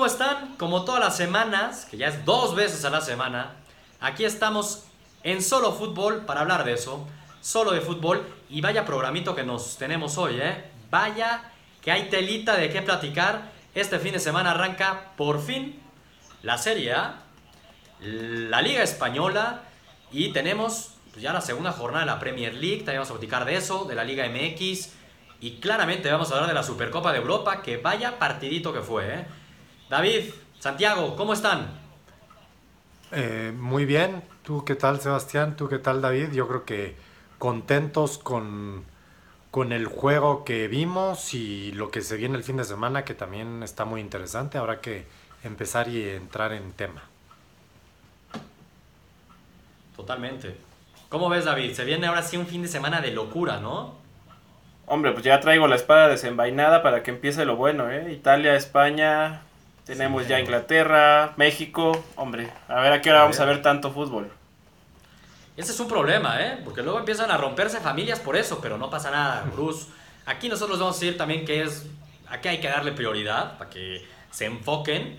¿cómo están? Como todas las semanas, que ya es dos veces a la semana, aquí estamos en Solo Fútbol para hablar de eso, solo de fútbol, y vaya programito que nos tenemos hoy, ¿eh? Vaya que hay telita de qué platicar. Este fin de semana arranca por fin la Serie A, la Liga Española, y tenemos pues, ya la segunda jornada de la Premier League, también vamos a platicar de eso, de la Liga MX, y claramente vamos a hablar de la Supercopa de Europa, que vaya partidito que fue, ¿eh? David, Santiago, ¿cómo están? Eh, muy bien. ¿Tú qué tal, Sebastián? ¿Tú qué tal, David? Yo creo que contentos con, con el juego que vimos y lo que se viene el fin de semana, que también está muy interesante. Habrá que empezar y entrar en tema. Totalmente. ¿Cómo ves, David? Se viene ahora sí un fin de semana de locura, ¿no? Hombre, pues ya traigo la espada desenvainada para que empiece lo bueno, ¿eh? Italia, España, tenemos ya Inglaterra, México. Hombre, a ver a qué hora vamos a ver tanto fútbol. Ese es un problema, ¿eh? Porque luego empiezan a romperse familias por eso, pero no pasa nada, Cruz. Aquí nosotros vamos a decir también que es, a qué hay que darle prioridad para que se enfoquen.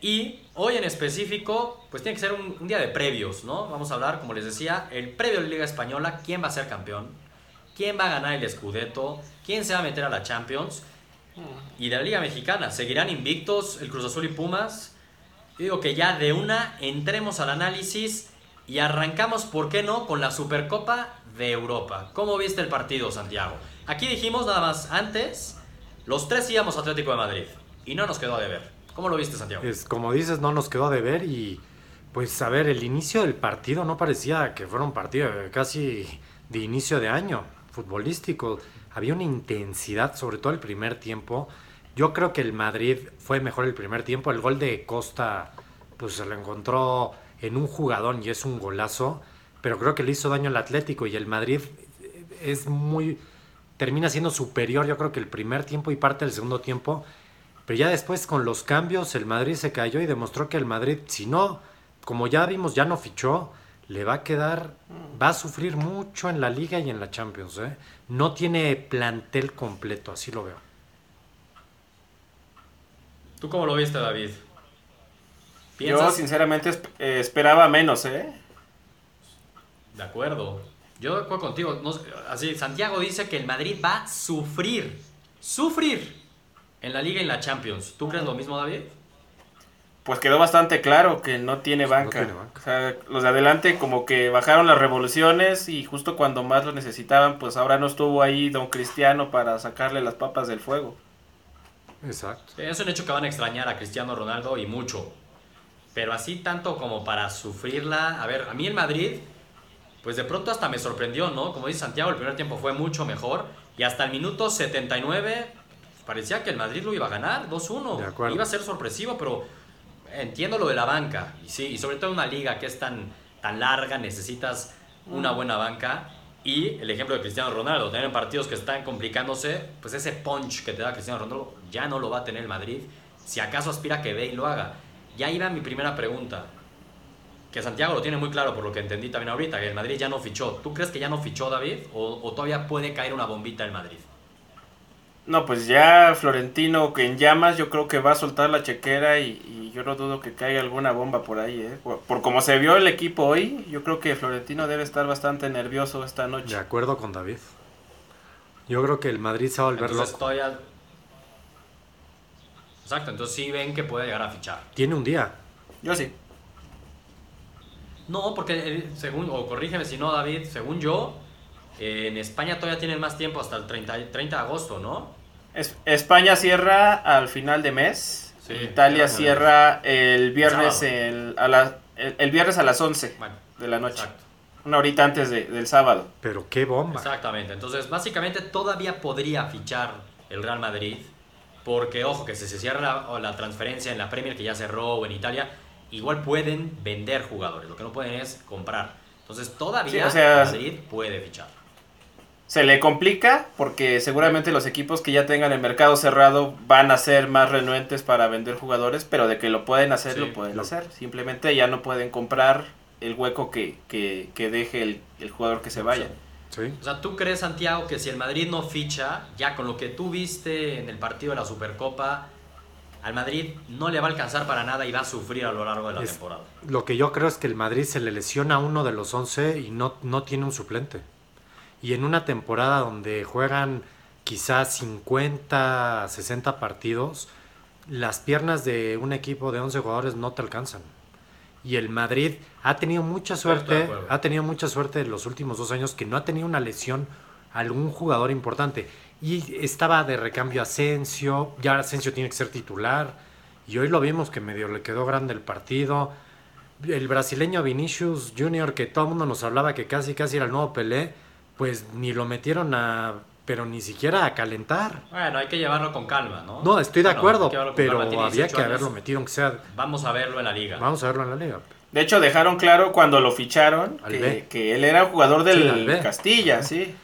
Y hoy en específico, pues tiene que ser un, un día de previos, ¿no? Vamos a hablar, como les decía, el previo de la Liga Española, quién va a ser campeón, quién va a ganar el Scudetto, quién se va a meter a la Champions. Y de la Liga Mexicana, ¿seguirán invictos el Cruz Azul y Pumas? Digo que ya de una entremos al análisis y arrancamos, ¿por qué no?, con la Supercopa de Europa. ¿Cómo viste el partido, Santiago? Aquí dijimos nada más antes, los tres íbamos a Atlético de Madrid y no nos quedó de ver. ¿Cómo lo viste, Santiago? Es, como dices, no nos quedó de ver y pues a ver, el inicio del partido no parecía que fuera un partido casi de inicio de año futbolístico. Había una intensidad, sobre todo el primer tiempo. Yo creo que el Madrid fue mejor el primer tiempo. El gol de Costa, pues se lo encontró en un jugadón y es un golazo. Pero creo que le hizo daño al Atlético y el Madrid es muy. termina siendo superior, yo creo que el primer tiempo y parte del segundo tiempo. Pero ya después con los cambios, el Madrid se cayó y demostró que el Madrid, si no, como ya vimos, ya no fichó, le va a quedar, va a sufrir mucho en la liga y en la Champions. ¿eh? No tiene plantel completo, así lo veo. ¿Tú cómo lo viste, David? Yo sinceramente eh, esperaba menos, ¿eh? De acuerdo. Yo de acuerdo contigo. No, así, Santiago dice que el Madrid va a sufrir, sufrir en la liga y en la Champions. ¿Tú crees lo mismo, David? Pues quedó bastante claro que no tiene banca. No tiene banca. O sea, los de adelante como que bajaron las revoluciones y justo cuando más lo necesitaban, pues ahora no estuvo ahí don Cristiano para sacarle las papas del fuego. Exacto. Es un hecho que van a extrañar a Cristiano Ronaldo y mucho. Pero así tanto como para sufrirla. A ver, a mí el Madrid, pues de pronto hasta me sorprendió, ¿no? Como dice Santiago, el primer tiempo fue mucho mejor. Y hasta el minuto 79 parecía que el Madrid lo iba a ganar, 2-1. Iba a ser sorpresivo, pero entiendo lo de la banca, y sí, y sobre todo en una liga que es tan, tan larga, necesitas una buena banca. Y el ejemplo de Cristiano Ronaldo, tener partidos que están complicándose, pues ese punch que te da Cristiano Ronaldo ya no lo va a tener el Madrid. Si acaso aspira que ve y lo haga. Ya iba mi primera pregunta. Que Santiago lo tiene muy claro por lo que entendí también ahorita, que el Madrid ya no fichó. ¿Tú crees que ya no fichó David? ¿O, o todavía puede caer una bombita el Madrid? No, pues ya Florentino que en llamas yo creo que va a soltar la chequera y, y yo no dudo que caiga alguna bomba por ahí. ¿eh? Por, por, como se vio el equipo hoy, yo creo que Florentino debe estar bastante nervioso esta noche. De acuerdo con David. Yo creo que el Madrid se va a volver Entonces, loco. todavía- Exacto, entonces sí ven que puede llegar a fichar. Tiene un día. Yo sí. No, porque eh, según, o corrígeme si no, David, según yo, en España todavía tienen más tiempo hasta el 30, 30 de agosto, ¿no? Es- España cierra al final de mes. Sí, Italia cierra cierra el viernes el, a la- el, el viernes a las 11 Bueno, de la noche. exacto. Una horita antes de- del sábado. Pero qué bomba. Exactamente. Entonces, básicamente todavía podría fichar el Real Madrid. Porque, ojo, que si se cierra la, o la transferencia en la Premier, que ya cerró, o en Italia, igual pueden vender jugadores. Lo que no pueden es comprar. Entonces, todavía Sí, o sea- Madrid puede fichar. Se le complica porque seguramente los equipos que ya tengan el mercado cerrado van a ser más renuentes para vender jugadores, pero de que lo pueden hacer, Sí, lo pueden lo- hacer. Simplemente ya no pueden comprar el hueco que, que, que deje el, el jugador que se vaya. Sí. O sea, ¿tú crees, Santiago, que si el Madrid no ficha, ya con lo que tú viste en el partido de la Supercopa, al Madrid no le va a alcanzar para nada y va a sufrir a lo largo de la Es- temporada. Lo que yo creo es que el Madrid se le lesiona a uno de los 11 y no, no tiene un suplente. Y en una temporada donde juegan quizás 50, 60 partidos, las piernas de un equipo de 11 jugadores no te alcanzan. Y el Madrid ha tenido mucha suerte, ha tenido mucha suerte en los últimos dos años que no ha tenido una lesión a algún jugador importante. Y estaba de recambio Asensio, ya Asensio tiene que ser titular. Y hoy lo vimos que medio le quedó grande el partido. El brasileño Vinicius Junior, que todo el mundo nos hablaba que casi casi era el nuevo Pelé, pues ni lo metieron a, pero ni siquiera a calentar. Bueno, hay que llevarlo con calma, ¿no? No, estoy de Bueno, acuerdo, pero había 18 que haberlo metido, aunque sea. Vamos a verlo en la liga. Vamos a verlo en la liga. De hecho, dejaron claro cuando lo ficharon que, él era jugador del. Castilla, sí.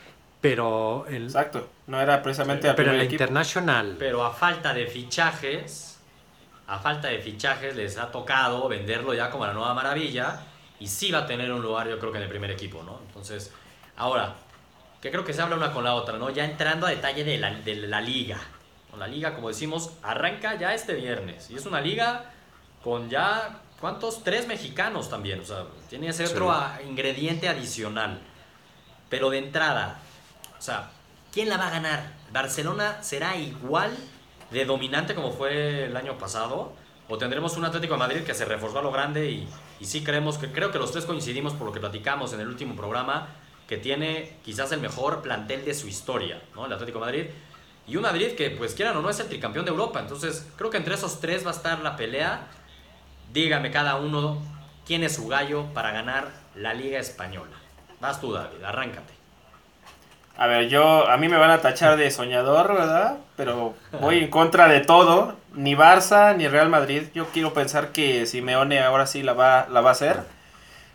Pero, el, Exacto. No era precisamente pero en primer la equipo. Internacional. Pero a falta de fichajes, a falta de fichajes les ha tocado venderlo ya como la nueva maravilla y sí va a tener un lugar yo creo que en el primer equipo, ¿no? Entonces, ahora, que creo que se habla una con la otra, ¿no? Ya entrando a detalle de la, de la liga. La liga, como decimos, arranca ya este viernes y es una liga con ya, ¿cuántos? Tres mexicanos también, o sea, tiene ese Sí. otro ah, ingrediente adicional. Pero de entrada, o sea, ¿quién la va a ganar? ¿Barcelona será igual de dominante como fue el año pasado? ¿O tendremos un Atlético de Madrid que se reforzó a lo grande y, y sí creemos que creo que los tres coincidimos por lo que platicamos en el último programa que tiene quizás el mejor plantel de su historia, ¿no? El Atlético de Madrid. Y un Madrid que, pues quieran o no, es el tricampeón de Europa. Entonces, creo que entre esos tres va a estar la pelea. Dígame cada uno quién es su gallo para ganar la Liga Española. Vas tú, David, arráncate. A ver, yo, a mí me van a tachar de soñador, ¿verdad? Pero voy en contra de todo. Ni Barça ni Real Madrid. Yo quiero pensar que Simeone ahora sí la va, la va a hacer.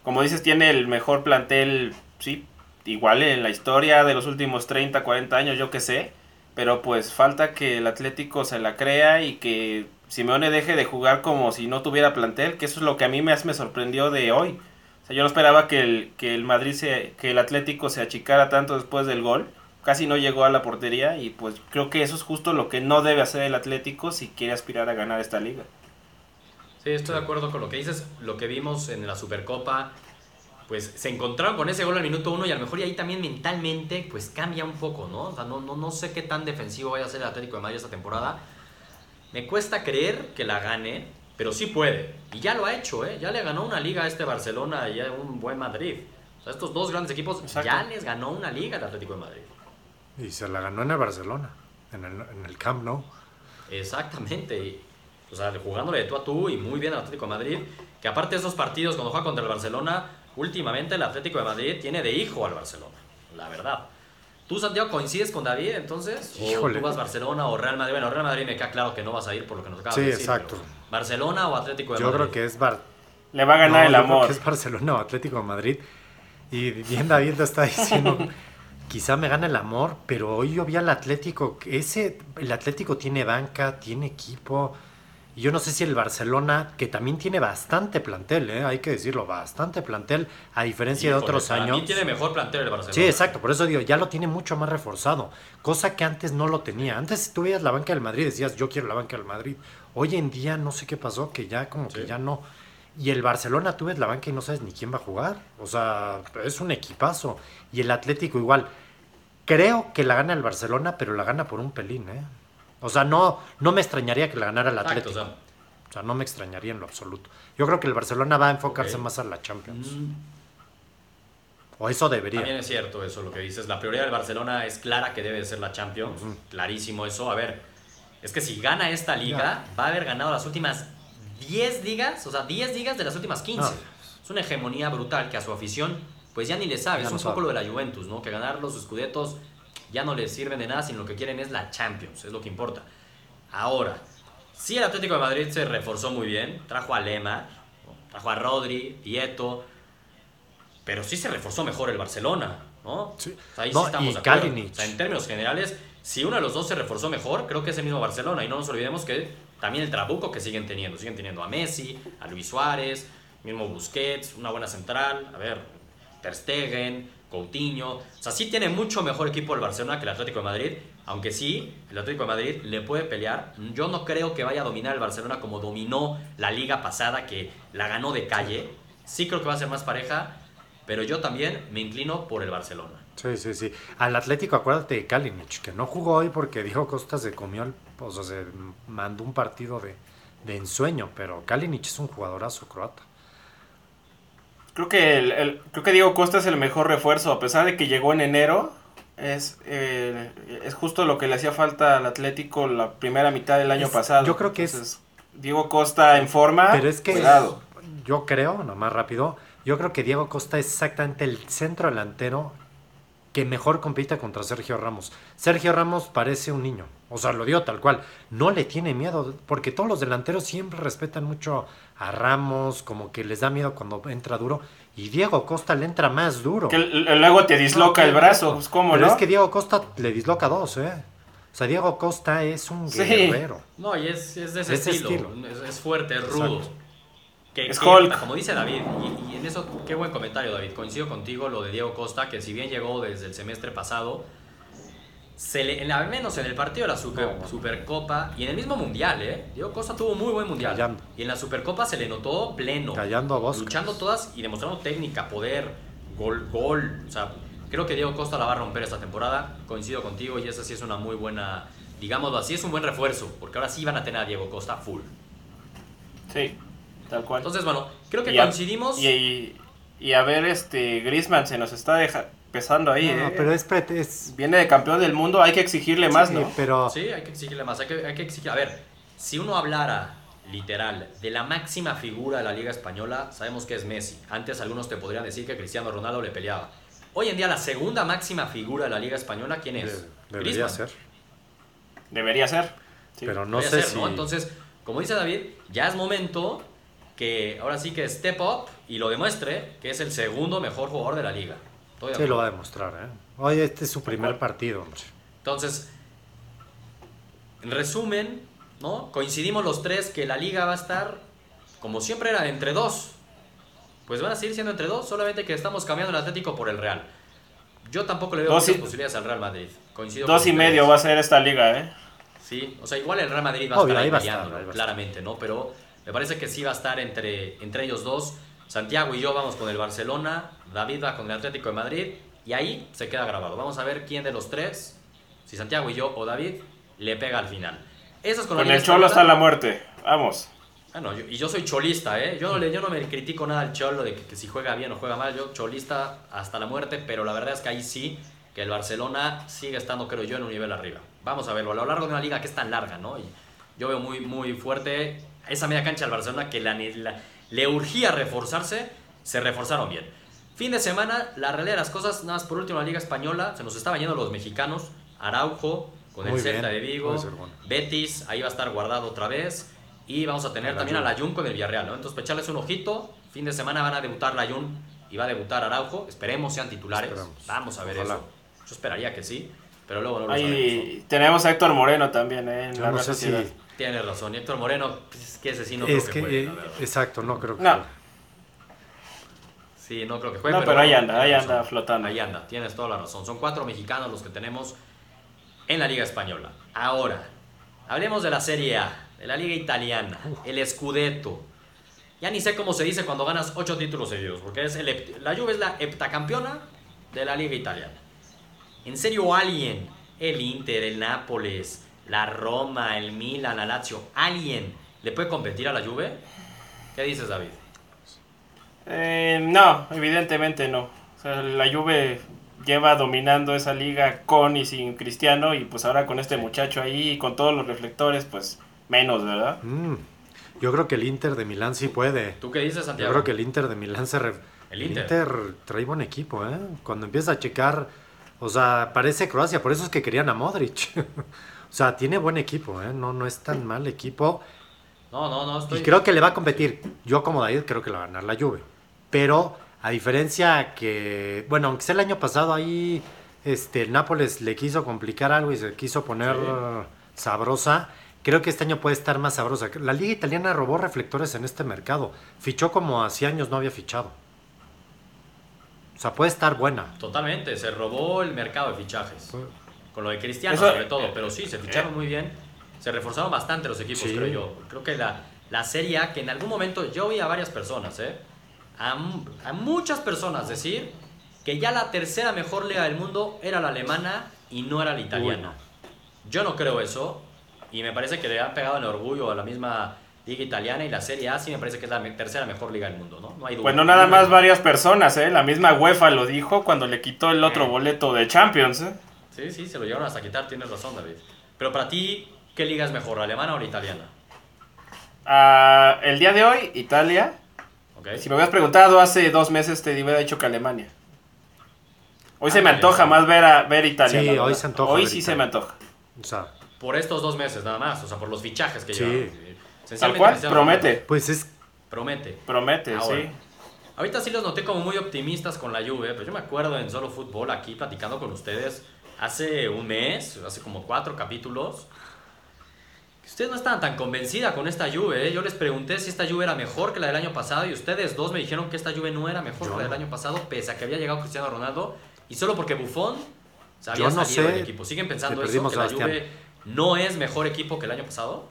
Como dices, tiene el mejor plantel, sí, igual en la historia de los últimos 30, 40 años, yo qué sé. Pero pues falta que el Atlético se la crea y que Simeone deje de jugar como si no tuviera plantel, que eso es lo que a mí más me sorprendió de hoy. Yo no esperaba que el, que el Madrid se, que el Atlético se achicara tanto después del gol. Casi no llegó a la portería y pues creo que eso es justo lo que no debe hacer el Atlético si quiere aspirar a ganar esta liga. Sí, estoy de acuerdo con lo que dices. Lo que vimos en la Supercopa, pues se encontraron con ese gol al minuto uno y a lo mejor y ahí también mentalmente, pues cambia un poco, ¿no? O sea, no, no, no sé qué tan defensivo vaya a ser el Atlético de Madrid esta temporada. Me cuesta creer que la gane, pero sí puede. Y ya lo ha hecho, ¿eh? Ya le ganó una liga a este Barcelona y a un buen Madrid. O sea, estos dos grandes equipos Exacto. ya les ganó una liga al Atlético de Madrid. Y se la ganó en el Barcelona, en el, en el Camp Nou. Exactamente. y, o sea, jugándole de tú a tú y muy bien al Atlético de Madrid. Que aparte de esos partidos, cuando juega contra el Barcelona, últimamente el Atlético de Madrid tiene de hijo al Barcelona. La verdad. ¿Tú, Santiago, coincides con David entonces? ¿O tú vas Barcelona o Real Madrid? Bueno, Real Madrid me queda claro que no vas a ir por lo que nos acabas Sí, de decir. exacto. pero ¿Barcelona o Atlético de Yo Madrid? creo que es Bar Le va a ganar No, el yo creo amor. que es Barcelona o Atlético de Madrid. Y bien David lo está diciendo, quizá me gana el amor, pero hoy yo vi al Atlético, que ese, el Atlético tiene banca, tiene equipo. Y yo no sé si el Barcelona, que también tiene bastante plantel, ¿eh? hay que decirlo, bastante plantel, a diferencia de otros años. tiene mejor plantel el Barcelona. Sí, exacto, por eso digo, ya lo tiene mucho más reforzado, cosa que antes no lo tenía. Antes tú veías la banca del Madrid y decías, yo quiero la banca del Madrid. Hoy en día no sé qué pasó, que ya como que ya no. Y el Barcelona tú ves la banca y no sabes ni quién va a jugar. O sea, es un equipazo. Y el Atlético igual. Creo que la gana el Barcelona, pero la gana por un pelín, ¿eh? O sea, no, no me extrañaría que la ganara el Exacto, Atlético. o sea, O sea, no me extrañaría en lo absoluto. Yo creo que el Barcelona va a enfocarse más a la Champions. mm, O eso debería. También es cierto eso lo que dices. La prioridad del Barcelona es clara que debe ser la Champions. Clarísimo eso. A ver, es que si gana esta liga, va a haber ganado las últimas 10 ligas, o sea, 10 ligas de las últimas 15. No. Es una hegemonía brutal que a su afición, pues ya ni le sabe. Ya es no un poco lo de la Juventus, ¿no? Que ganar los escudetos ya no les sirven de nada, sino lo que quieren es la Champions, es lo que importa. Ahora, sí el Atlético de Madrid se reforzó muy bien, trajo a Lema, trajo a Rodri, Dieto, pero sí se reforzó mejor el Barcelona, ¿no? Sí. O sea, ahí No, sí estamos de acuerdo. Kalinic. O sea, en términos generales, si uno de los dos se reforzó mejor, creo que es el mismo Barcelona. Y no nos olvidemos que también el trabuco que siguen teniendo. Siguen teniendo a Messi, a Luis Suárez, mismo Busquets, una buena central. A ver, Ter Stegen, Coutinho. O sea, sí tiene mucho mejor equipo el Barcelona que el Atlético de Madrid. Aunque sí, el Atlético de Madrid le puede pelear. Yo no creo que vaya a dominar el Barcelona como dominó la liga pasada, que la ganó de calle. Sí creo que va a ser más pareja, pero yo también me inclino por el Barcelona. Sí, sí, sí. Al Atlético, acuérdate de Kalinic, que no jugó hoy porque dijo Costa se comió, el, o sea, se mandó un partido de, de ensueño, pero Kalinic es un jugadorazo croata. Creo que, el, el- creo que Diego Costa es el mejor refuerzo, a pesar de que llegó en enero. Es, eh, es justo lo que le hacía falta al Atlético la primera mitad del año Es- pasado. yo creo que es- Diego Costa en forma. Pero es que cuidado. yo creo, nomás rápido, yo creo que Diego Costa es exactamente el centro delantero que mejor compite contra Sergio Ramos. Sergio Ramos parece un niño, o sea, lo dio tal cual. No le tiene miedo, porque todos los delanteros siempre respetan mucho a Ramos, como que les da miedo cuando entra duro. Y Diego Costa le entra más duro. Que luego te disloca No, el brazo, pues cómo Pero no. es que Diego Costa le disloca dos, ¿eh? O sea, Diego Costa es un Sí. guerrero. No, y es, es de ese Ese estilo. estilo. Es, es fuerte, es rudo. Que, Es que, Hulk. Como dice David, y, y en eso, qué buen comentario, David. Coincido contigo lo de Diego Costa, que si bien llegó desde el semestre pasado, se le, en la- al menos en el partido de la Super- No. Supercopa y en el mismo Mundial, ¿eh? Diego Costa tuvo muy buen Mundial. Callando. Y en la Supercopa se le notó pleno. Callando a Bosques. Luchando todas y demostrando técnica, poder, gol, gol. O sea, creo que Diego Costa la va a romper esta temporada. Coincido contigo y esa sí es una muy buena, digámoslo así, es un buen refuerzo. Porque ahora sí van a tener a Diego Costa full. Sí, tal cual. Entonces, bueno, creo que Y a- coincidimos. Y, y- y a ver, este Griezmann se nos está deja- pesando ahí, No, ¿eh? pero es, pret- es Viene de campeón del mundo, hay que exigirle más, ¿no? pero Sí, hay que exigirle más. Hay que, hay que exigir. A ver, si uno hablara literal de la máxima figura de la Liga Española, sabemos que es Messi. Antes algunos te podrían decir que Cristiano Ronaldo le peleaba. Hoy en día, la segunda máxima figura de la Liga Española, ¿quién es? de- debería Griezmann. ser. Debería ser. Sí. Pero no Debería sé ser, si. ¿no? Entonces, como dice David, ya es momento que ahora sí que step up y lo demuestre que es el segundo mejor jugador de la liga. Estoy Sí, lo va a demostrar, ¿eh? Oye, este es su primer partido, hombre. Entonces, en resumen, ¿no? Coincidimos los tres que la liga va a estar, como siempre era, entre dos. Pues van a seguir siendo entre dos, solamente que estamos cambiando el Atlético por el Real. Yo tampoco le veo Dos muchas y- posibilidades al Real Madrid. Coincido Dos y medio va a ser esta liga, ¿eh? Sí, o sea, igual el Real Madrid va a Obvio, estar ahí ahí va a estar, peleándolo, ahí va a claramente, ¿no? Pero me parece que sí va a estar entre, entre ellos dos. Santiago y yo vamos con el Barcelona, David va con el Atlético de Madrid y ahí se queda grabado. Vamos a ver quién de los tres, si Santiago y yo o David, le pega al final. Eso es con, el Cholo hasta la muerte. Vamos. Ah, no, yo- y yo soy cholista, ¿eh? Yo no, le, yo no me critico nada al Cholo de que, que si juega bien o juega mal. Yo cholista hasta la muerte, pero la verdad es que ahí sí, que el Barcelona sigue estando, creo yo, en un nivel arriba. Vamos a verlo, a lo largo de una liga que es tan larga, ¿no? Y yo veo muy, muy fuerte esa media cancha del Barcelona que la, la- le urgía reforzarse, se reforzaron bien. Fin de semana, la realidad de las cosas, nada más por último, la Liga Española, se nos estaban yendo los mexicanos, Araujo, con el Celta de Vigo, bueno. Betis, ahí va a estar guardado otra vez. Y vamos a tener A la también a Jun. la Jun con el Villarreal, ¿no? Entonces, para echarles un ojito, fin de semana van a debutar la Jun y va a debutar Araujo. Esperemos sean titulares. Vamos a ver Ojalá. eso. Yo esperaría que sí, pero luego no lo sabemos. Ahí tenemos a Héctor Moreno también, ¿eh? En Yo la no sé si. Tienes razón. Y Héctor Moreno, pues, es que ese sí no es creo que, que, juegue, eh, exacto, no creo que. No. juegue. Sí, no creo que juegue. No, pero ahí anda, ahí razón. anda flotando. Ahí anda, tienes toda la razón. Son cuatro mexicanos los que tenemos en la Liga Española. Ahora, hablemos de la Serie A, de la Liga Italiana, el Scudetto. Ya ni sé cómo se dice cuando ganas ocho títulos seguidos, porque es el, la Juve es la heptacampeona de la Liga Italiana. ¿En serio alguien, el Inter, el Nápoles, la Roma, el Milan, la Lazio, alguien le puede competir a la Juve? ¿Qué dices, David? Eh, no, evidentemente no. O sea, la Juve lleva dominando esa liga con y sin Cristiano y pues ahora con este muchacho ahí y con todos los reflectores, pues menos, ¿verdad? Mm, yo creo que el Inter de Milán sí puede. ¿Tú qué dices, Yo Santiago? creo que el Inter de Milán se. re- El el Inter. Inter. trae buen equipo, ¿eh? Cuando empieza a checar. O sea, parece Croacia, por eso es que querían a Modric. o sea, tiene buen equipo, ¿eh? No, no es tan mal equipo. No, no, no, estoy... Y creo que le va a competir. Yo como David creo que le va a ganar la Juve. Pero a diferencia que, bueno, aunque sea el año pasado ahí este el Nápoles le quiso complicar algo y se quiso poner Sí. sabrosa, creo que este año puede estar más sabrosa. La liga italiana robó reflectores en este mercado. Fichó como hacía años no había fichado. O sea, puede estar buena. Totalmente, se robó el mercado de fichajes. Con lo de Cristiano Eso- sobre todo, pero sí, se ficharon muy bien. Se reforzaron bastante los equipos, Sí. creo yo. Creo que la, la Serie A, que en algún momento yo vi a varias personas, ¿eh? A, a muchas personas decir que ya la tercera mejor liga del mundo era la alemana y no era la italiana. Yo no creo eso y me parece que le han pegado en orgullo a la misma liga italiana y la Serie A sí me parece que es la tercera mejor liga del mundo, ¿no? No hay duda. Pues no nada más varias personas, ¿eh? La misma UEFA lo dijo cuando le quitó el otro boleto de Champions, ¿eh? Sí, sí, se lo llevaron hasta quitar, tienes razón, David. Pero para ti, ¿qué liga es mejor, la alemana o la italiana? Ah, el día de hoy, Italia. ¿Ok? Si me hubieras preguntado hace dos meses, te hubiera dicho que Alemania. Hoy se me Ah, antoja más ver, a, ver Italia. Sí, hoy se antoja Hoy ver sí Italia. se me antoja. O sea, Por estos dos meses nada más, o sea, por los fichajes que Sí. llevan. Tal cual, promete. Pues es Promete. Promete, Ahora, sí. Ahorita sí los noté como muy optimistas con la Juve, pero yo me acuerdo en Solo Fútbol aquí platicando con ustedes hace un mes, hace como cuatro capítulos, que ustedes no estaban tan convencida con esta Juve. ¿eh? Yo les pregunté si esta Juve era mejor que la del año pasado y ustedes dos me dijeron que esta Juve no era mejor Yo que la del año pasado, pese a que había llegado Cristiano Ronaldo y solo porque Buffon se había Yo no salido sé, del equipo. ¿Siguen pensando eso? ¿Que la. Juve no es mejor equipo que el año pasado?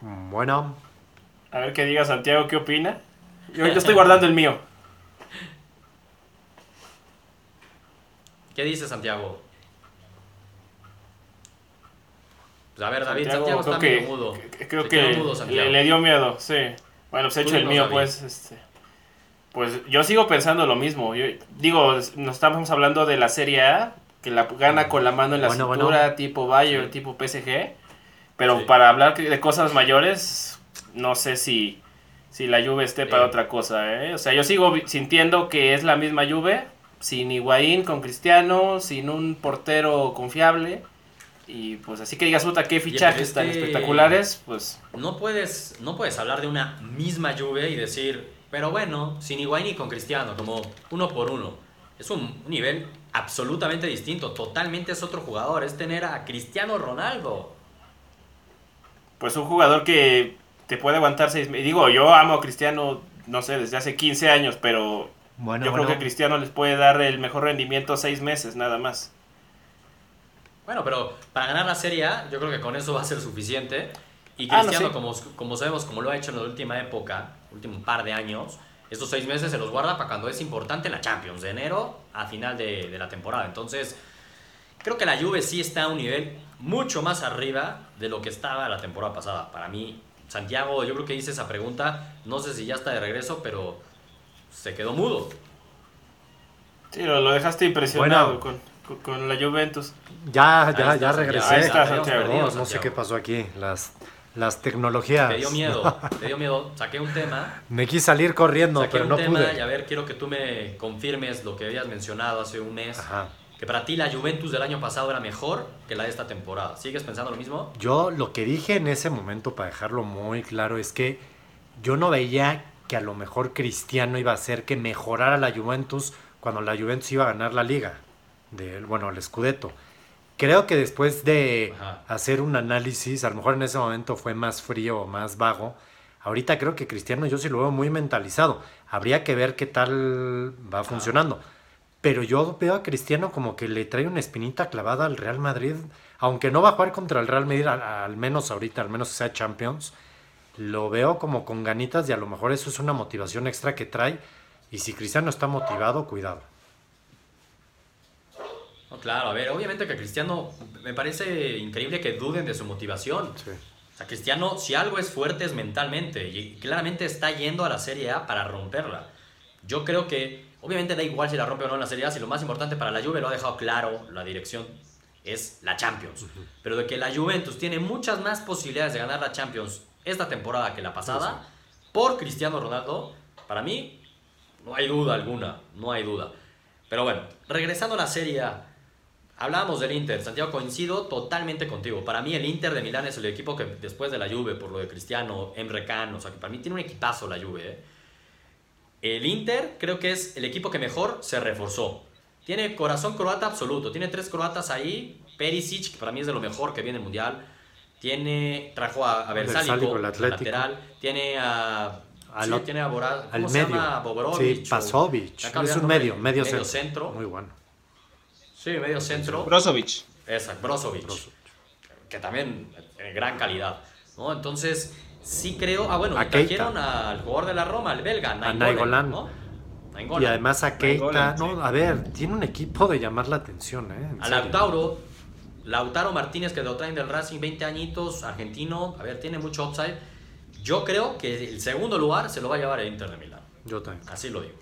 bueno. A ver qué diga Santiago, ¿qué opina? Yo, yo estoy guardando el mío. ¿Qué dice Santiago? Pues a ver, David, Santiago, está creo medio que, mudo. Creo Se que mudo, Santiago. le, le dio miedo, sí. Bueno, pues he hecho el mío, David. pues. Este, pues yo sigo pensando lo mismo. Yo, digo, nos estamos hablando de la Serie A, que la gana con la mano en la Bueno, cintura, bueno. tipo Bayern, Sí. tipo PSG. Pero Sí. para hablar de cosas mayores, no sé si, si la Juve esté para Sí. otra cosa. ¿eh? O sea, yo sigo sintiendo que es la misma Juve, sin Higuaín, con Cristiano, sin un portero confiable. Y pues así que digas, puta, qué fichajes tan espectaculares, pues No puedes, no puedes hablar de una misma Juve y decir, pero bueno, sin Higuaín y con Cristiano, como uno por uno. Es un nivel absolutamente distinto, totalmente es otro jugador, es tener a Cristiano Ronaldo. pues un jugador que te puede aguantar seis meses. Digo, yo amo a Cristiano, no sé, desde hace 15 años, pero Bueno, yo bueno. creo que Cristiano les puede dar el mejor rendimiento seis meses, nada más. Bueno, pero para ganar la Serie A, yo creo que con eso va a ser suficiente. Y Ah, no, Cristiano, sí. como, como sabemos, como lo ha hecho en la última época, último par de años, estos seis meses se los guarda para cuando es importante en la Champions, de enero a final de, de la temporada. Entonces, creo que la Juve sí está a un nivel mucho más arriba de lo que estaba la temporada pasada. Para mí, Santiago, yo creo que hice esa pregunta, no sé si ya está de regreso, pero se quedó mudo. Sí, lo, lo dejaste impresionado Bueno. con, con, con la Juventus. Ya, ya, está, ya regresé. Ahí está, Santiago. perdido, No, no sé qué pasó aquí. Las, las tecnologías. Te dio miedo, te dio miedo. Saqué un tema. Me quise salir corriendo, Saqué pero un no tema pude. y a ver, quiero que tú me confirmes lo que habías mencionado hace un mes. Ajá. Que para ti la Juventus del año pasado era mejor que la de esta temporada. ¿Sigues pensando lo mismo? Yo lo que dije en ese momento, para dejarlo muy claro, es que yo no veía que a lo mejor Cristiano iba a hacer que mejorara la Juventus cuando la Juventus iba a ganar la liga, de, bueno, el Scudetto. Creo que después de Ajá. hacer un análisis, a lo mejor en ese momento fue más frío o más vago. Ahorita creo que Cristiano yo sí lo veo muy mentalizado. Habría que ver qué tal va funcionando. Pero yo veo a Cristiano como que le trae una espinita clavada al Real Madrid. Aunque no va a jugar contra el Real Madrid, al, al menos ahorita, al menos sea Champions. Lo veo como con ganitas y a lo mejor eso es una motivación extra que trae. Y si Cristiano está motivado, cuidado. No, claro, a ver, obviamente que Cristiano me parece increíble que duden de su motivación. O sea, Cristiano, si algo es fuerte es mentalmente y claramente está yendo a la Serie A para romperla. Yo creo que, obviamente da igual si la rompe o no en la Serie A, si lo más importante para la Juve lo ha dejado claro la dirección es la Champions. Pero de que la Juventus tiene muchas más posibilidades de ganar la Champions esta temporada que la pasada por Cristiano Ronaldo, para mí no hay duda alguna, no hay duda. Pero bueno, regresando a la Serie Hablábamos del Inter, Santiago, coincido totalmente contigo. Para mí el Inter de Milán es el equipo que después de la Juve, por lo de Cristiano, Emre Can, o sea que para mí tiene un equipazo la Juve. ¿eh? El Inter creo que es el equipo que mejor se reforzó. Tiene corazón croata absoluto, tiene tres croatas ahí, Perisic, que para mí es de lo mejor que viene el Mundial. Tiene, trajo a, a Versálico, el lateral. Tiene a al Sí, tiene a al ¿cómo se medio. llama? Bobrovich Sí, o- Pasovic. Ya cambió Es un medio, medio, medio centro. centro. Muy bueno. Sí, medio centro. Brozovic. Exacto, Brozovic. Brozovic. Que también en gran calidad. ¿no? Entonces, sí creo. Ah, bueno, A trajeron Keita. al jugador de la Roma, el belga, Nainggolan. ¿no? Y además a Keita, Nainggolan, no, sí. a ver, tiene un equipo de llamar la atención, ¿eh? En A serio. Lautaro Martínez, que lo traen del Racing, 20 añitos, argentino. A ver, tiene mucho upside. Yo creo que el segundo lugar se lo va a llevar el Inter de Milán. Yo también. Así lo digo.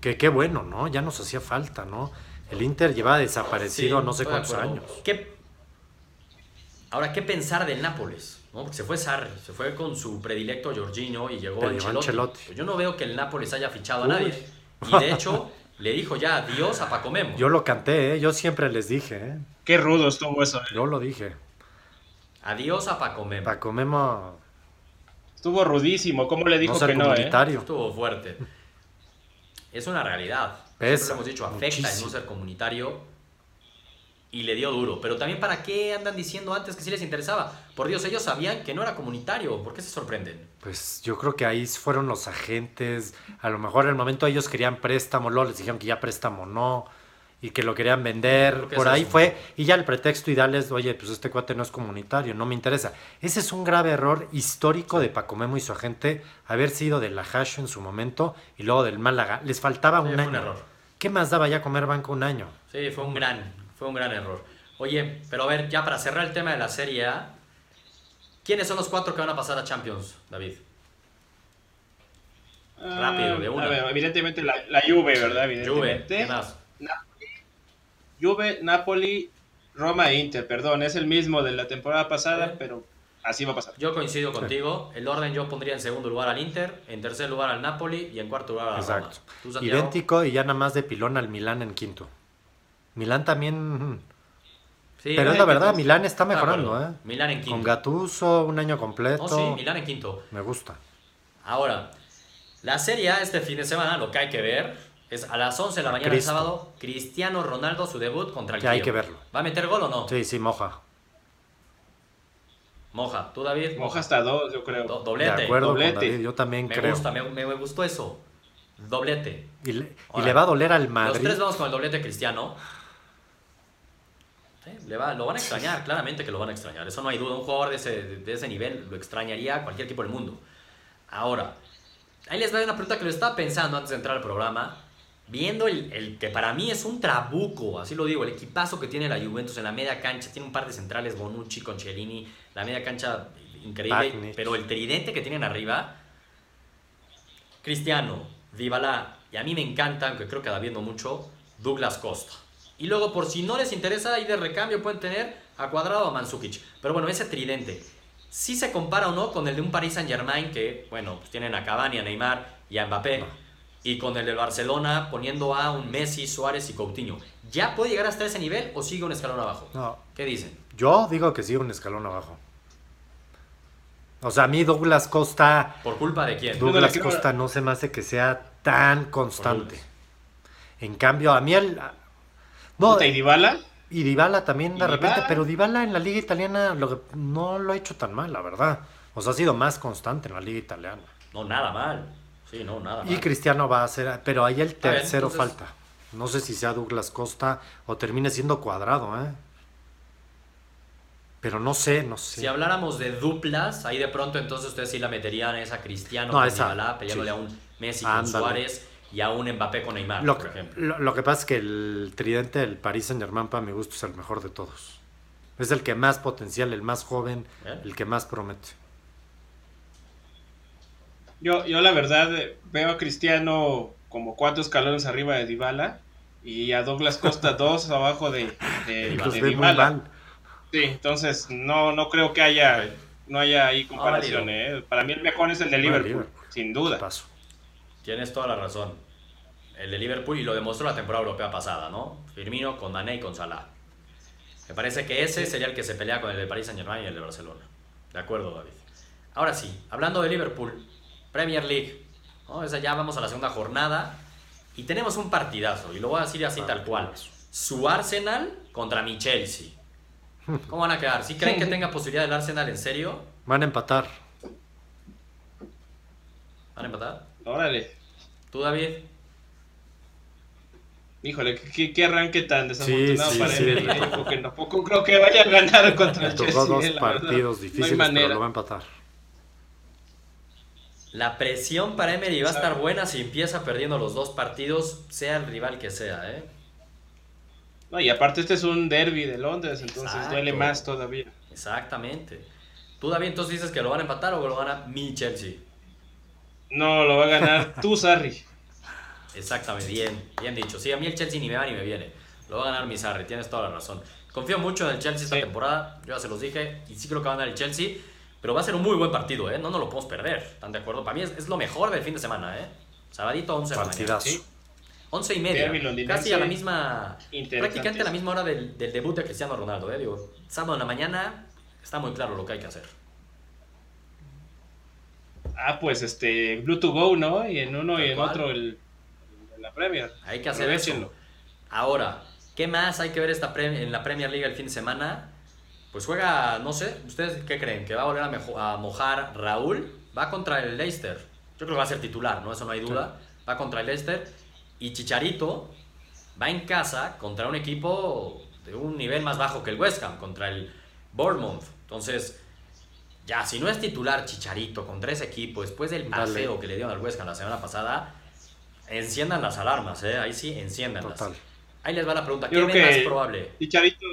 Que qué bueno, ¿no? Ya nos hacía falta, ¿no? El Inter lleva desaparecido Sí, no sé cuántos años. ¿Qué- Ahora, ¿qué pensar del Nápoles? ¿no? Porque se fue Sarri, se fue con su predilecto Jorginho y llegó Ancelotti. Ancelotti. Pues yo no veo que el Nápoles haya fichado a nadie. Y de hecho, le dijo ya adiós a Paco Memo. Yo lo canté, ¿eh? Yo siempre les dije, ¿eh? Qué rudo estuvo eso. eh. Yo lo dije. Adiós a Paco Memo. Paco Memo Estuvo rudísimo. ¿Cómo le dijo no ser que no, eh? comunitario. Estuvo fuerte. Es una realidad. Pesa Siempre lo hemos dicho, afecta el muchísimo. no ser comunitario. Y le dio duro. Pero también, ¿para qué andan diciendo antes que sí les interesaba? Por Dios, ellos sabían que no era comunitario. ¿Por qué se sorprenden? Pues yo creo que ahí fueron los agentes. A lo mejor en el momento ellos querían préstamo, luego les dijeron que ya préstamo no. Y que lo querían vender. Por ahí eso. fue. Y ya el pretexto y darles, oye, pues este cuate no es comunitario, no me interesa. Ese es un grave error histórico de Paco Memo y su agente haber sido de la Hash en su momento y luego del Málaga. Les faltaba Sí, un año. un error. ¿Qué más daba ya comer banco un año? Sí, fue un gran, fue un gran error. Oye, pero a ver, ya para cerrar el tema de la Serie A, ¿quiénes son los cuatro que van a pasar a Champions, David? Rápido, de Ah, una. a ver, evidentemente la, la Juve, ¿verdad? Juve, Evidentemente. ¿qué más? Juve, Napoli, Roma e Inter. Perdón, es el mismo de la temporada pasada, pero así va a pasar. Yo coincido contigo. El orden yo pondría en segundo lugar al Inter, en tercer lugar al Napoli y en cuarto lugar a la Roma. Exacto. ¿Tú, Santiago? Idéntico y ya nada más de pilón al Milán en quinto. Milán también. Sí, pero es la verdad, que- Milán está de mejorando. ¿eh? Milán en quinto. Con Gatuso, un año completo. No, sí, Milán en quinto. Me gusta. Ahora, la Serie A este fin de semana, lo que hay que ver es a las 11 de la mañana Cristo. del sábado, Cristiano Ronaldo, su debut contra el Que hay que verlo. ¿Va a meter gol o no? Sí, sí, moja. Moja, tú David. Moja hasta dos, yo creo. Do- De doblete. acuerdo doblete. con David, yo también Me creo. gusta, me, me- me gustó eso. Doblete. Y le, y le va a doler al Los Madrid. tres vamos con el doblete cristiano. Le va- lo van a extrañar, claramente que lo van a extrañar. Eso no hay duda. Un jugador de ese, de ese nivel lo extrañaría a cualquier equipo del mundo. Ahora, ahí les va una pregunta que lo estaba pensando antes de entrar al programa. Viendo el, el que para mí es un trabuco, así lo digo, el equipazo que tiene la Juventus en la media cancha, tiene un par de centrales, Bonucci, Concellini, la media cancha increíble, pero el tridente que tienen arriba, Cristiano, Dybala, y a mí me encanta, aunque creo que David no mucho, Douglas Costa. Y luego, por si no les interesa, ahí de recambio pueden tener a Cuadrado o a Mandzukic. Pero bueno, ese tridente, si se compara o no con el de un Paris Saint Germain que, bueno, pues tienen a Cavani, a Neymar y a Mbappé. No. Y con el del Barcelona poniendo a un Messi, Suárez y Coutinho. ¿Ya puede llegar hasta ese nivel o sigue un escalón abajo? No, ¿Qué dicen? yo digo que sigue un escalón abajo. O sea, a mí Douglas Costa, ¿Por culpa de quién? Douglas Costa no se me hace que sea tan constante. En cambio, a mí el... No, ¿Y Dybala? y Dybala también de ¿Y repente, Dybala? pero Dybala en la liga italiana lo no lo ha hecho tan mal, la verdad. O sea, ha sido más constante en la liga italiana. No, nada mal. Sí, no, nada mal. Y Cristiano va a ser, pero ahí el bien, tercero entonces- falta. No sé si sea Douglas Costa o termine siendo cuadrado, ¿eh? Pero no sé, no sé. Si habláramos de duplas, ahí de pronto entonces ustedes sí la meterían esa Cristiano No, con esa, Dybala, peleándole sí. a un Messi con. Suárez y a un Mbappé con Neymar, Lo por que, ejemplo. lo, lo que pasa es que el tridente del Paris Saint Germain, para mi gusto, es el mejor de todos. Es el que más potencial, el más joven, ¿Eh? el que más promete. Yo, yo la verdad eh, veo a Cristiano como cuatro escalones arriba de Dybala y a Douglas Costa dos abajo de, de, de Dybala. Sí, entonces no, no creo que haya, no haya ahí comparación. ¿eh? Para mí el mejor es el de Liverpool, Liverpool. sin ¿Qué duda. Tienes toda la razón. El de Liverpool y lo demostró la temporada europea pasada, ¿no? Firmino con Mané y con Salah. Me parece que ese sería el que se pelea con el de Paris Saint Germain y el de Barcelona. De acuerdo, David. Ahora sí, hablando de Liverpool, Premier League. ¿no? Esa ya vamos a la segunda jornada y tenemos un partidazo, y lo voy a decir así tal cual. Su Arsenal contra mi Chelsea. ¿Cómo van a quedar? ¿Sí creen que tenga posibilidad el Arsenal en serio? Van a empatar. ¿Van a empatar? Órale. ¿Tú, David? Híjole, qué, qué arranque tan desafortunado sí, para sí. Emery. ¿eh? Porque tampoco creo que vaya a ganar contra el Chelsea. dos eh, partidos No hay difíciles, pero manera. lo va a empatar. La presión para Emery va a estar buena si empieza perdiendo los dos partidos, sea el rival que sea, ¿eh? No, y aparte este es un derby de Londres, entonces Exacto. duele más todavía. Exactamente. ¿Tú, David, entonces dices que lo van a empatar o lo gana mi Chelsea? No, lo va a ganar tú, Sarri. Exactamente, bien, bien dicho. Sí, a mí el Chelsea ni me va ni me viene. Lo va a ganar mi Sarri, tienes toda la razón. Confío mucho en el Chelsea esta Sí. temporada, yo ya se los dije, y sí creo que va a ganar el Chelsea, pero va a ser un muy buen partido, ¿eh? No nos lo podemos perder, ¿están de acuerdo? Para mí es, es lo mejor del fin de semana, ¿eh? Sabadito 11 de la mañana. Sí. 11 y media. Casi a la misma. Prácticamente a la misma hora del, del debut de Cristiano Ronaldo, ¿eh? Digo, sábado en la mañana está muy claro lo que hay que hacer. Ah, pues este, Blue to Go, ¿no? Y en uno y en cual. otro el- la Premier. Hay que hacer eso. Ahora, ¿qué más hay que ver esta en la Premier League el fin de semana? Pues juega, no sé, ¿ustedes qué creen? ¿Que va a volver a, mejo- a mojar Raúl? Va contra el Leicester. Yo creo que va a ser titular, ¿no? Eso no hay duda. Va contra el Leicester. Y Chicharito va en casa contra un equipo de un nivel más bajo que el West Ham, contra el Bournemouth. Entonces, ya, si no es titular Chicharito contra ese equipo, después del Dale. paseo que le dieron al West Ham la semana pasada, enciendan las alarmas, ¿eh? Ahí sí, enciéndanlas. Total. Ahí les va la pregunta. Yo ¿Qué ven que- más probable? Chicharito.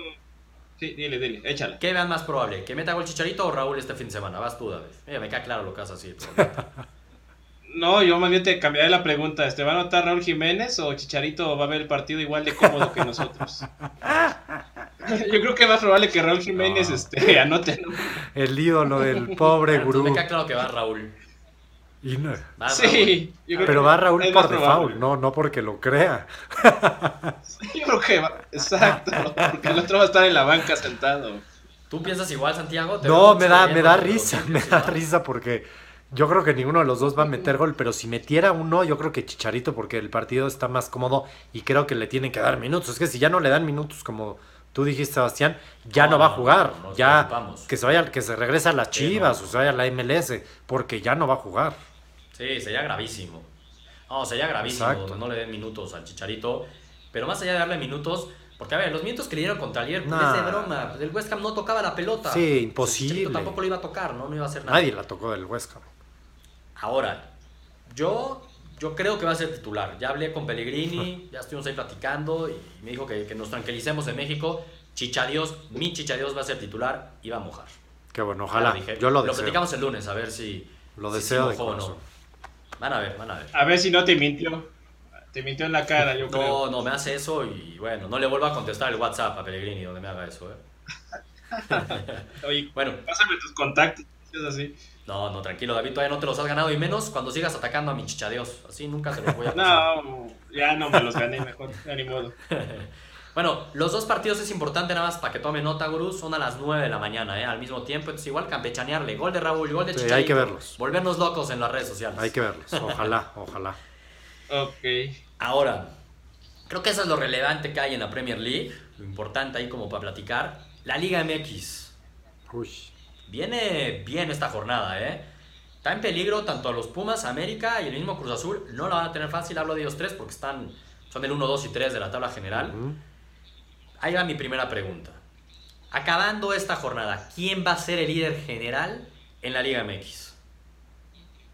Sí, dile, dile, échala. ¿Qué vean más probable? ¿Que meta gol Chicharito o Raúl este fin de semana? Vas tú, David. Mira, me queda claro lo que vas a decir. pero- No, yo más bien te cambiaré la pregunta. ¿Este va a anotar Raúl Jiménez o Chicharito va a ver el partido igual de cómodo que nosotros? yo creo que es más probable que Raúl Jiménez No. este, anote. ¿no? El ídolo del pobre gurú. me queda claro que va Raúl. Y no- Va Raúl. Sí, yo creo Pero que va Raúl por default, no, no porque lo crea. Yo creo que va, exacto, porque el otro va a estar en la banca sentado. ¿Tú piensas igual, Santiago? Te No, me da, me da risa, me da risa porque yo creo que ninguno de los dos va a meter gol, pero si metiera uno, yo creo que Chicharito porque el partido está más cómodo y creo que le tienen que dar minutos. Es que si ya no le dan minutos como tú dijiste, Sebastián, ya no, No, va a jugar. no, ya que se vaya, que se regrese a las Sí, Chivas no. o se vaya a la MLS, porque ya no va a jugar. Sí, sería gravísimo. No, sería gravísimo Exacto. no le den minutos al Chicharito. Pero más allá de darle minutos, porque a ver, los minutos que le dieron contra el Nah. es de broma. El West Ham no tocaba la pelota. Sí, El Chicharito imposible. tampoco lo iba a tocar, ¿no? No iba a hacer nada. Nadie la tocó del Huesca. Ahora, yo, yo creo que va a ser titular. Ya hablé con Pellegrini, ya estuvimos ahí platicando y me dijo que, que nos tranquilicemos en México. Chichadios, mi Chichadios va a ser titular y va a mojar. Que bueno, ojalá. dije. Yo lo Lo deseo. platicamos el lunes a ver si. Lo si deseo sí de mojó o corazón. Van a ver, van a ver. A ver si no te mintió. Te mintió en la cara, yo creo. No, no me hace eso y bueno, no le vuelvo a contestar el WhatsApp a Pellegrini donde me haga eso, ¿eh? Oye, Bueno, pásame tus contactos. Es así. no, no, tranquilo, David, todavía no te los has ganado y menos cuando sigas atacando a mi chichadios. Así nunca se los voy a pasar. No, ya no me los gané mejor. Ni modo. Bueno, los dos partidos es importante nada más para que tome nota, Gurú. Son a las 9 de la mañana, ¿eh? Al mismo tiempo. Entonces, igual campechanearle. Gol de Raúl, gol de Sí, Chicharito. hay que verlos. Volvernos locos en las redes sociales. Hay que verlos. Ojalá, ojalá. Ok. Ahora, creo que eso es lo relevante que hay en la Premier League. Lo importante ahí como para platicar. La Liga MX. Uy. Viene bien esta jornada, ¿eh? Está en peligro tanto a los Pumas, América y el mismo Cruz Azul. No la van a tener fácil, hablo de ellos tres porque están, son el 1, 2 y 3 de la tabla general. Ujú. Ahí va mi primera pregunta. Acabando esta jornada, ¿quién va a ser el líder general en la Liga MX?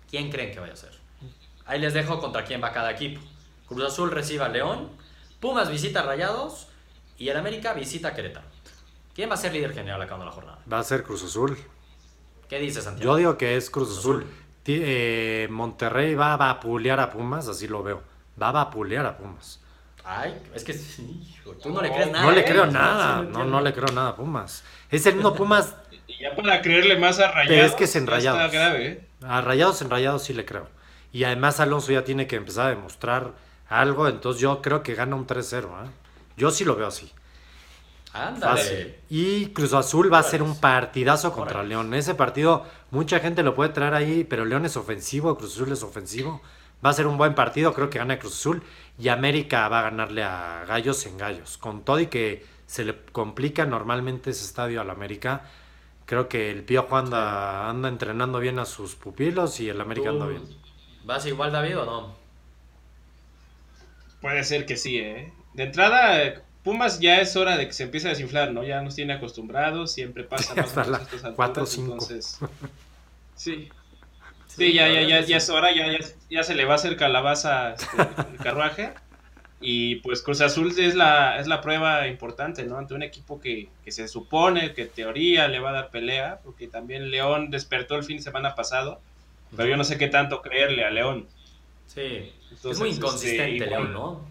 ¿Quién creen que vaya a ser? Ahí les dejo contra quién va cada equipo. Cruz Azul recibe a León, Pumas visita a Rayados y el América visita a Querétaro. ¿Quién va a ser líder general acabando la jornada? Va a ser Cruz Azul. ¿Qué dices, Santiago? Yo digo que es Cruz Cruz Azul. Eh, Monterrey va a vapulear a Pumas, así lo veo. Va a vapulear a Pumas. Ay, es que sí, hijo, tú no le crees nada. No le ¿eh? creo nada, no, no le creo nada a Pumas. Es el mismo Pumas, Y ya para creerle más a Rayados. Pero es que es en ya Rayados. Está grave, ¿eh? a Rayados en Rayados sí le creo. Y además Alonso ya tiene que empezar a demostrar algo, entonces yo creo que gana un 3-0. ¿eh? Yo sí lo veo así. Ándale. Fácil. Y Cruz Azul va a ser un partidazo contra. León. Ese partido, mucha gente lo puede traer ahí, pero León es ofensivo, Cruz Azul es ofensivo. Va a ser un buen partido, creo que gana Cruz Azul. Y América va a ganarle a Gallos en Gallos. Con todo y que se le complica normalmente ese estadio al América. Creo que el Piojo anda, anda entrenando bien a sus pupilos y el América anda bien. ¿Vas igual, David, o no? Puede ser que sí, ¿eh? De entrada, Pumas ya es hora de que se empiece a desinflar, ¿no? Ya nos tiene acostumbrados, siempre pasa más Hasta o menos la a estas 4 o alturas, 5. entonces... Sí. Sí, ya, ya, ya, ya es hora, ya, ya, ya se le va a hacer calabaza este, el carruaje. Y pues Cruz Azul es la, es la prueba importante, ¿no? Ante un equipo que, que se supone que en teoría le va a dar pelea, porque también León despertó el fin de semana pasado, pero yo no sé qué tanto creerle a León. Sí. es muy este, inconsistente, León, ¿no?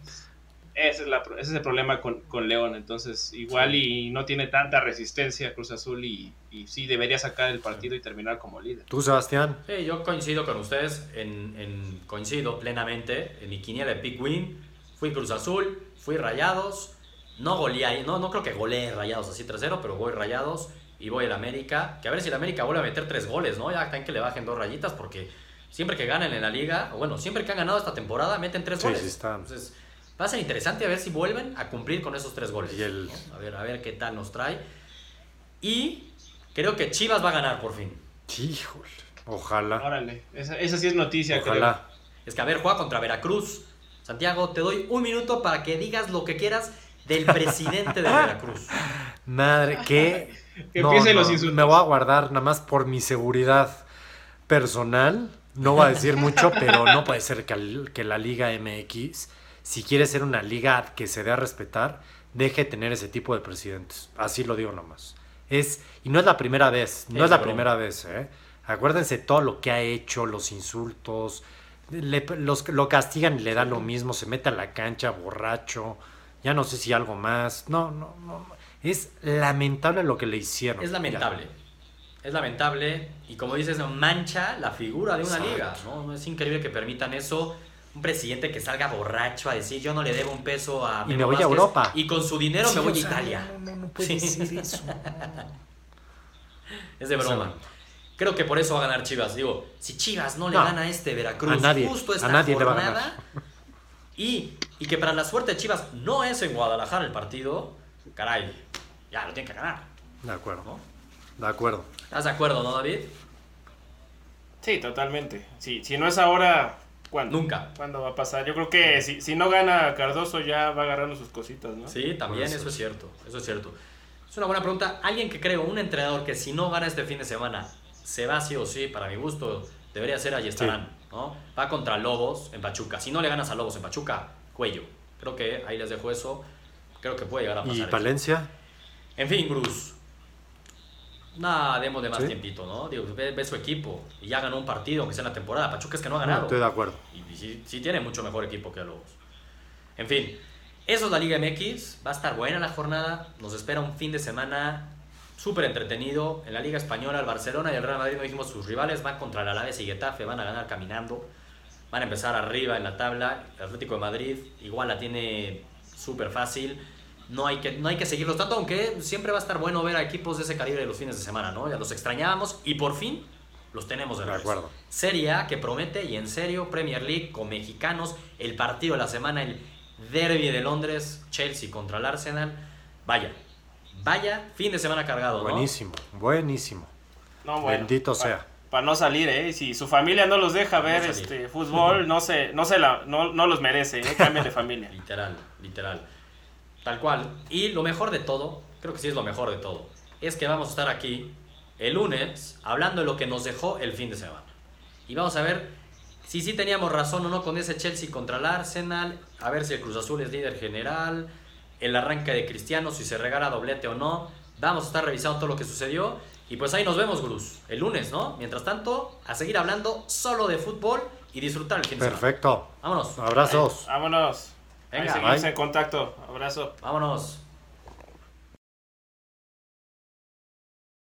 Ese es, la, ese es el problema con, con León, entonces igual y no tiene tanta resistencia Cruz Azul y, y sí debería sacar el partido y terminar como líder. ¿Tú, Sebastián? Sí, yo coincido con ustedes, en, en- coincido plenamente en mi quiniela de Big Win. Fui Cruz Azul, fui Rayados, no goleé, no, no creo que golee Rayados así 3-0, pero voy Rayados y voy el América. Que a ver si el América vuelve a meter tres goles, ¿no? Ya están que le bajen dos rayitas porque siempre que ganan en la liga, o bueno, siempre que han ganado esta temporada, meten tres Sí, goles. sí está. Entonces, va a ser interesante a ver si vuelven a cumplir con esos tres goles. Y el- ¿no? A ver, a ver qué tal nos trae. Y creo que Chivas va a ganar por fin. Híjole. Ojalá. Órale, esa, esa sí es noticia, Ojalá. Es que a ver, juega contra Veracruz. Santiago, te doy un minuto para que digas lo que quieras del presidente de Veracruz. Madre, qué. Que empiecen los insultos. Me voy a guardar nada más por mi seguridad personal. No voy a decir mucho, pero no puede ser que, al- que la Liga MX, si quiere ser una liga que se dé a respetar, deje de tener ese tipo de presidentes. Así lo digo nomás. Es, y no es la primera vez, no Es es la broma. primera vez, ¿eh? Acuérdense todo lo que ha hecho, los insultos, le- los, lo castigan y le dan lo mismo, se mete a la cancha borracho, ya no sé si algo más. No, no, no. Es lamentable lo que le hicieron. Es lamentable. Es lamentable y como dices, mancha la figura de una Exacto. liga. ¿no? Es increíble que permitan eso. Un presidente que salga borracho a decir yo no le debo un peso a Y me voy a Europa. Y con su dinero Sí, me voy a Italia. No, no, no puede Sí. ser eso. Es de broma. Creo que por eso va a ganar Chivas. Digo, si Chivas no le No. gana a este Veracruz A nadie, justo a esta nadie le va a jornada, ganar. y, y que para la suerte de Chivas no es en Guadalajara el partido, caray, ya lo tiene que ganar. De acuerdo. ¿no? De acuerdo. ¿Estás de acuerdo, no, David? Sí, totalmente. Sí, si no es ahora, ¿cuándo? Nunca. ¿Cuándo va a pasar? Yo creo que si, si no gana Cardoso ya va agarrando sus cositas, ¿no? Sí, también, eso es cierto. Eso es cierto. Es una buena pregunta. Alguien que creo, un entrenador que si no gana este fin de semana, se va sí o sí, para mi gusto, debería ser ahí estarán, ¿no? Va contra Lobos en Pachuca. Si no le ganas a Lobos en Pachuca, cuello. Creo que ahí les dejo eso. Creo que puede llegar a pasar. ¿Y eso. Palencia? En fin, Cruz. Nada, demos de más Sí. tiempito, ¿no? Digo, ve, ve su equipo y ya ganó un partido, aunque sea en la temporada. Pachuca es que no ha No, ganado. estoy de acuerdo. Y, y sí, sí tiene mucho mejor equipo que Lobos. En fin, eso es la Liga MX. Va a estar buena la jornada. Nos espera un fin de semana súper entretenido. En la Liga Española, el Barcelona y el Real Madrid, no dijimos sus rivales, van contra el Alaves y Getafe, van a ganar caminando. Van a empezar arriba en la tabla. El Atlético de Madrid igual la tiene súper fácil. No hay, que, no hay que seguirlos tanto, aunque siempre va a estar bueno ver a equipos de ese calibre los fines de semana, ¿no? Ya los extrañábamos y por fin los tenemos de De regreso. acuerdo. Serie A que promete y en serio Premier League con mexicanos, el partido de la semana, el derby de Londres, Chelsea contra el Arsenal. Vaya, vaya fin de semana cargado, ¿no? Buenísimo, buenísimo. No, bueno, Bendito sea. Para no salir, ¿eh? Si su familia no los deja ver no este fútbol, no se, no se la, no, no los merece, ¿eh? Cambien de familia. Literal, literal. Tal cual. Y lo mejor de todo, creo que sí es lo mejor de todo, es que vamos a estar aquí el lunes hablando de lo que nos dejó el fin de semana. Y vamos a ver si sí teníamos razón o no con ese Chelsea contra el Arsenal, a ver si el Cruz Azul es líder general, el arranque de Cristiano, si se regala doblete o no. Vamos a estar revisando todo lo que sucedió. Y pues ahí nos vemos, Cruz, el lunes, ¿no? Mientras tanto, a seguir hablando solo de fútbol y disfrutar el fin de semana. Perfecto. Vámonos. Abrazos. Vámonos. Ahí Venga, seguimos bye. en contacto. Abrazo. Vámonos.